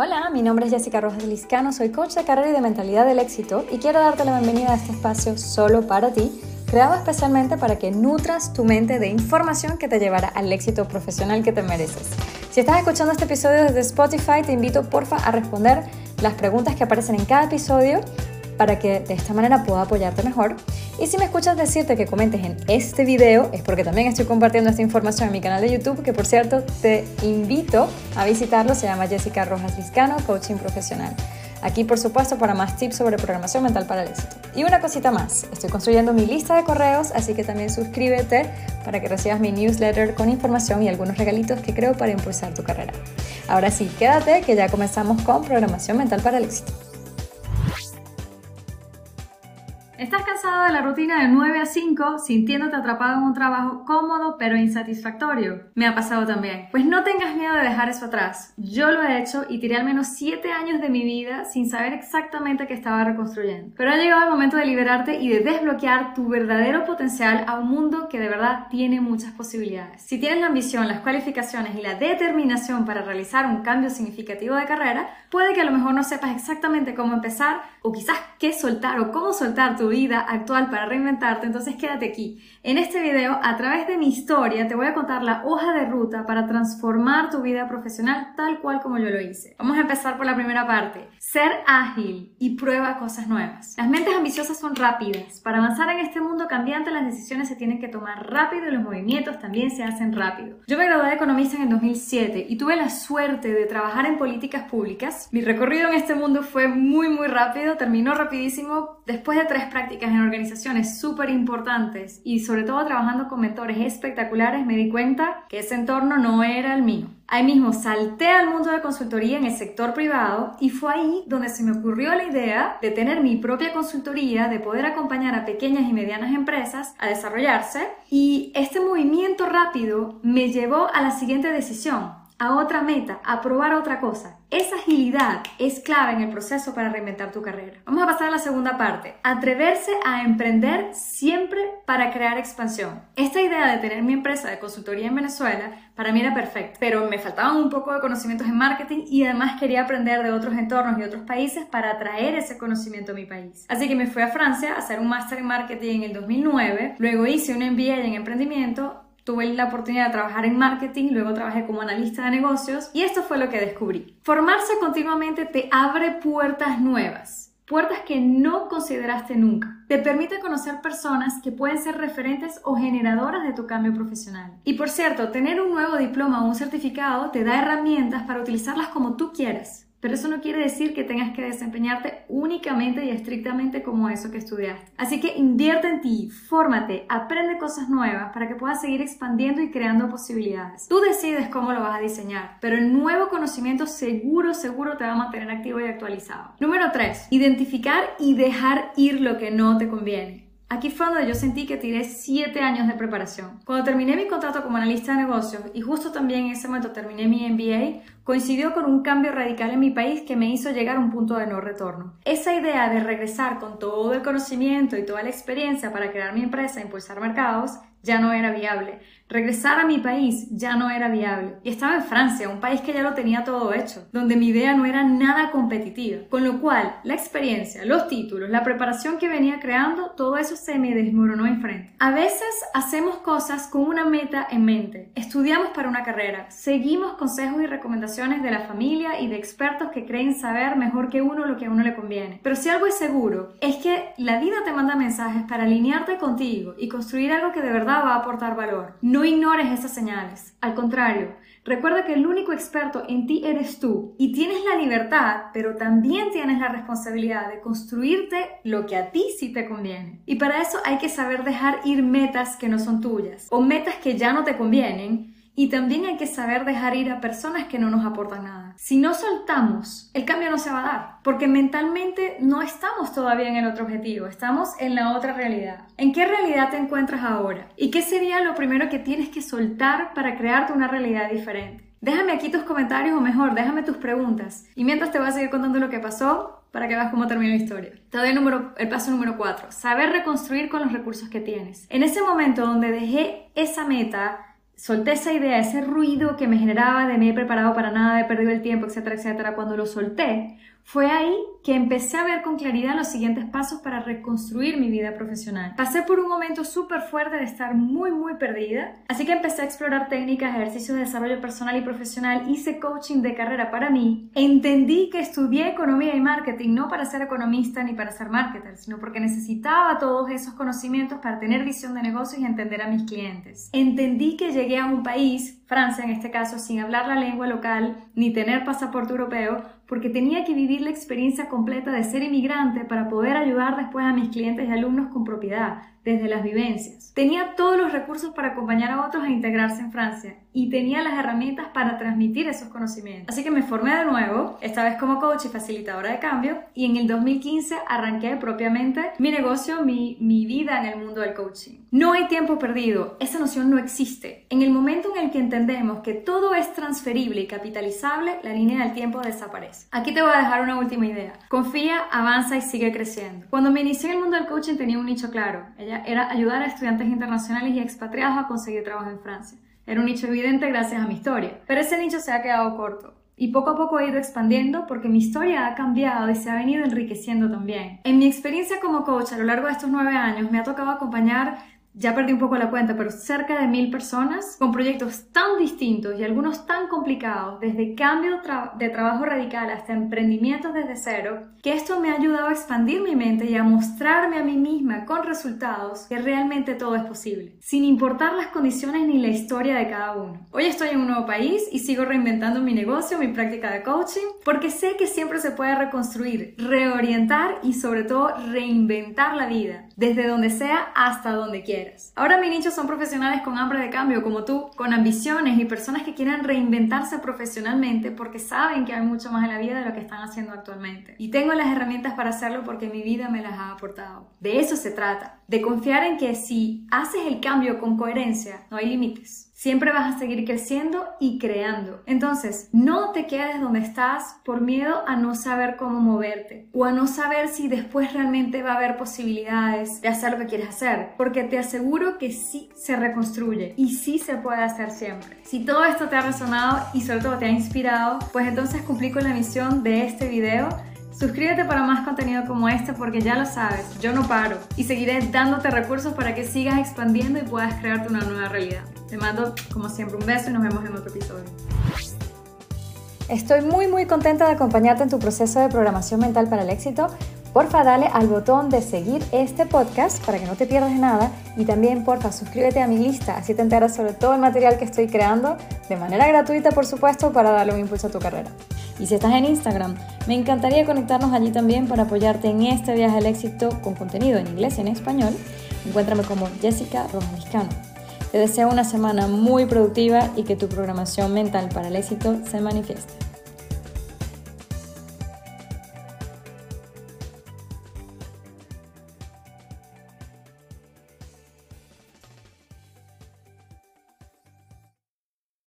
Hola, mi nombre es Jessica Rojas Liscano, soy coach de carrera y de mentalidad del éxito y quiero darte la bienvenida a este espacio solo para ti, creado especialmente para que nutras tu mente de información que te llevará al éxito profesional que te mereces. Si estás escuchando este episodio desde Spotify, te invito porfa a responder las preguntas que aparecen en cada episodio para que de esta manera pueda apoyarte mejor. Y si me escuchas decirte que comentes en este video, es porque también estoy compartiendo esta información en mi canal de YouTube, que por cierto te invito a visitarlo, se llama Jessica Rojas Vizcano, Coaching Profesional. Aquí, por supuesto, para más tips sobre programación mental para el éxito. Y una cosita más, estoy construyendo mi lista de correos, así que también suscríbete para que recibas mi newsletter con información y algunos regalitos que creo para impulsar tu carrera. Ahora sí, quédate que ya comenzamos con programación mental para el éxito. ¿Estás cansado de la rutina de 9 a 5 sintiéndote atrapado en un trabajo cómodo pero insatisfactorio? Me ha pasado también. Pues no tengas miedo de dejar eso atrás. Yo lo he hecho y tiré al menos 7 años de mi vida sin saber exactamente qué estaba reconstruyendo. Pero ha llegado el momento de liberarte y de desbloquear tu verdadero potencial a un mundo que de verdad tiene muchas posibilidades. Si tienes la ambición, las cualificaciones y la determinación para realizar un cambio significativo de carrera, puede que a lo mejor no sepas exactamente cómo empezar o quizás qué soltar o cómo soltar tu vida actual para reinventarte, entonces quédate aquí. En este video, a través de mi historia, te voy a contar la hoja de ruta para transformar tu vida profesional tal cual como yo lo hice. Vamos a empezar por la primera parte. Ser ágil y prueba cosas nuevas. Las mentes ambiciosas son rápidas. Para avanzar en este mundo cambiante, las decisiones se tienen que tomar rápido y los movimientos también se hacen rápido. Yo me gradué de economista en el 2007 y tuve la suerte de trabajar en políticas públicas. Mi recorrido en este mundo fue muy muy rápido, terminó rapidísimo después de tres prácticas en organizaciones súper importantes y sobre todo trabajando con mentores espectaculares me di cuenta que ese entorno no era el mío. Ahí mismo salté al mundo de consultoría en el sector privado y fue ahí donde se me ocurrió la idea de tener mi propia consultoría, de poder acompañar a pequeñas y medianas empresas a desarrollarse y este movimiento rápido me llevó a la siguiente decisión a otra meta, a probar otra cosa. Esa agilidad es clave en el proceso para reinventar tu carrera. Vamos a pasar a la segunda parte. Atreverse a emprender siempre para crear expansión. Esta idea de tener mi empresa de consultoría en Venezuela para mí era perfecta, pero me faltaban un poco de conocimientos en marketing y además quería aprender de otros entornos y otros países para atraer ese conocimiento a mi país. Así que me fui a Francia a hacer un máster en marketing en el 2009, luego hice un MBA en emprendimiento tuve la oportunidad de trabajar en marketing, luego trabajé como analista de negocios y esto fue lo que descubrí. Formarse continuamente te abre puertas nuevas, puertas que no consideraste nunca. Te permite conocer personas que pueden ser referentes o generadoras de tu cambio profesional. Y por cierto, tener un nuevo diploma o un certificado te da herramientas para utilizarlas como tú quieras. Pero eso no quiere decir que tengas que desempeñarte únicamente y estrictamente como eso que estudiaste. Así que invierte en ti, fórmate, aprende cosas nuevas para que puedas seguir expandiendo y creando posibilidades. Tú decides cómo lo vas a diseñar, pero el nuevo conocimiento seguro, seguro te va a mantener activo y actualizado. Número 3. Identificar y dejar ir lo que no te conviene. Aquí fue donde yo sentí que tiré 7 años de preparación. Cuando terminé mi contrato como analista de negocios y justo también en ese momento terminé mi MBA, coincidió con un cambio radical en mi país que me hizo llegar a un punto de no retorno. Esa idea de regresar con todo el conocimiento y toda la experiencia para crear mi empresa e impulsar mercados ya no era viable. Regresar a mi país ya no era viable. Y estaba en Francia, un país que ya lo tenía todo hecho, donde mi idea no era nada competitiva. Con lo cual, la experiencia, los títulos, la preparación que venía creando, todo eso se me desmoronó enfrente. A veces hacemos cosas con una meta en mente. Estudiamos para una carrera, seguimos consejos y recomendaciones de la familia y de expertos que creen saber mejor que uno lo que a uno le conviene. Pero si algo es seguro, es que la vida te manda mensajes para alinearte contigo y construir algo que de verdad va a aportar valor. Ignores esas señales. Al contrario, recuerda que el único experto en ti eres tú y tienes la libertad, pero también tienes la responsabilidad de construirte lo que a ti sí te conviene. Y para eso hay que saber dejar ir metas que no son tuyas o metas que ya no te convienen y también hay que saber dejar ir a personas que no nos aportan nada. Si no soltamos, el cambio no se va a dar, porque mentalmente no estamos todavía en el otro objetivo, estamos en la otra realidad. ¿En qué realidad te encuentras ahora? ¿Y qué sería lo primero que tienes que soltar para crearte una realidad diferente? Déjame aquí tus comentarios o mejor, déjame tus preguntas. Y mientras te voy a seguir contando lo que pasó para que veas cómo termina la historia. Te doy el, número, el paso número 4. Saber reconstruir con los recursos que tienes. En ese momento donde dejé esa meta, solté esa idea, ese ruido que me generaba de me he preparado para nada, he perdido el tiempo, etcétera, etcétera, cuando lo solté, fue ahí que empecé a ver con claridad los siguientes pasos para reconstruir mi vida profesional. Pasé por un momento súper fuerte de estar muy, muy perdida, así que empecé a explorar técnicas, ejercicios de desarrollo personal y profesional, hice coaching de carrera para mí, entendí que estudié economía y marketing no para ser economista ni para ser marketer, sino porque necesitaba todos esos conocimientos para tener visión de negocios y entender a mis clientes. Entendí que llegué a un país, Francia en este caso, sin hablar la lengua local ni tener pasaporte europeo, porque tenía que vivir la experiencia completa de ser inmigrante para poder ayudar después a mis clientes y alumnos con propiedad, desde las vivencias. Tenía todos los recursos para acompañar a otros a integrarse en Francia y tenía las herramientas para transmitir esos conocimientos. Así que me formé de nuevo, esta vez como coach y facilitadora de cambio, y en el 2015 arranqué propiamente mi negocio, mi, mi vida en el mundo del coaching. No hay tiempo perdido, esa noción no existe. En el momento en el que entendemos que todo es transferible y capitalizable, la línea del tiempo desaparece. Aquí te voy a dejar una última idea. Confía, avanza y sigue creciendo. Cuando me inicié en el mundo del coaching tenía un nicho claro. Ella era ayudar a estudiantes internacionales y expatriados a conseguir trabajo en Francia. Era un nicho evidente gracias a mi historia. Pero ese nicho se ha quedado corto. Y poco a poco he ido expandiendo porque mi historia ha cambiado y se ha venido enriqueciendo también. En mi experiencia como coach a lo largo de estos nueve años me ha tocado acompañar ya perdí un poco la cuenta, pero cerca de mil personas con proyectos tan distintos y algunos tan complicados, desde cambio de trabajo radical hasta emprendimientos desde cero, que esto me ha ayudado a expandir mi mente y a mostrarme a mí misma con resultados que realmente todo es posible, sin importar las condiciones ni la historia de cada uno. Hoy estoy en un nuevo país y sigo reinventando mi negocio, mi práctica de coaching, porque sé que siempre se puede reconstruir, reorientar y sobre todo reinventar la vida, desde donde sea hasta donde quiera. Ahora mi nicho son profesionales con hambre de cambio como tú, con ambiciones y personas que quieren reinventarse profesionalmente porque saben que hay mucho más en la vida de lo que están haciendo actualmente. Y tengo las herramientas para hacerlo porque mi vida me las ha aportado. De eso se trata, de confiar en que si haces el cambio con coherencia, no hay límites. Siempre vas a seguir creciendo y creando. Entonces, no te quedes donde estás por miedo a no saber cómo moverte o a no saber si después realmente va a haber posibilidades de hacer lo que quieres hacer, porque te aseguro que sí se reconstruye y sí se puede hacer siempre. Si todo esto te ha resonado y sobre todo te ha inspirado, pues entonces cumplí con la misión de este video Suscríbete para más contenido como este porque ya lo sabes, yo no paro y seguiré dándote recursos para que sigas expandiendo y puedas crearte una nueva realidad. Te mando como siempre un beso y nos vemos en otro episodio. Estoy muy muy contenta de acompañarte en tu proceso de programación mental para el éxito. Porfa, dale al botón de seguir este podcast para que no te pierdas nada y también porfa, suscríbete a mi lista, así te enteras sobre todo el material que estoy creando de manera gratuita, por supuesto, para darle un impulso a tu carrera. Y si estás en Instagram, me encantaría conectarnos allí también para apoyarte en este viaje al éxito con contenido en inglés y en español. Encuéntrame como Jessica Rojas Te deseo una semana muy productiva y que tu programación mental para el éxito se manifieste.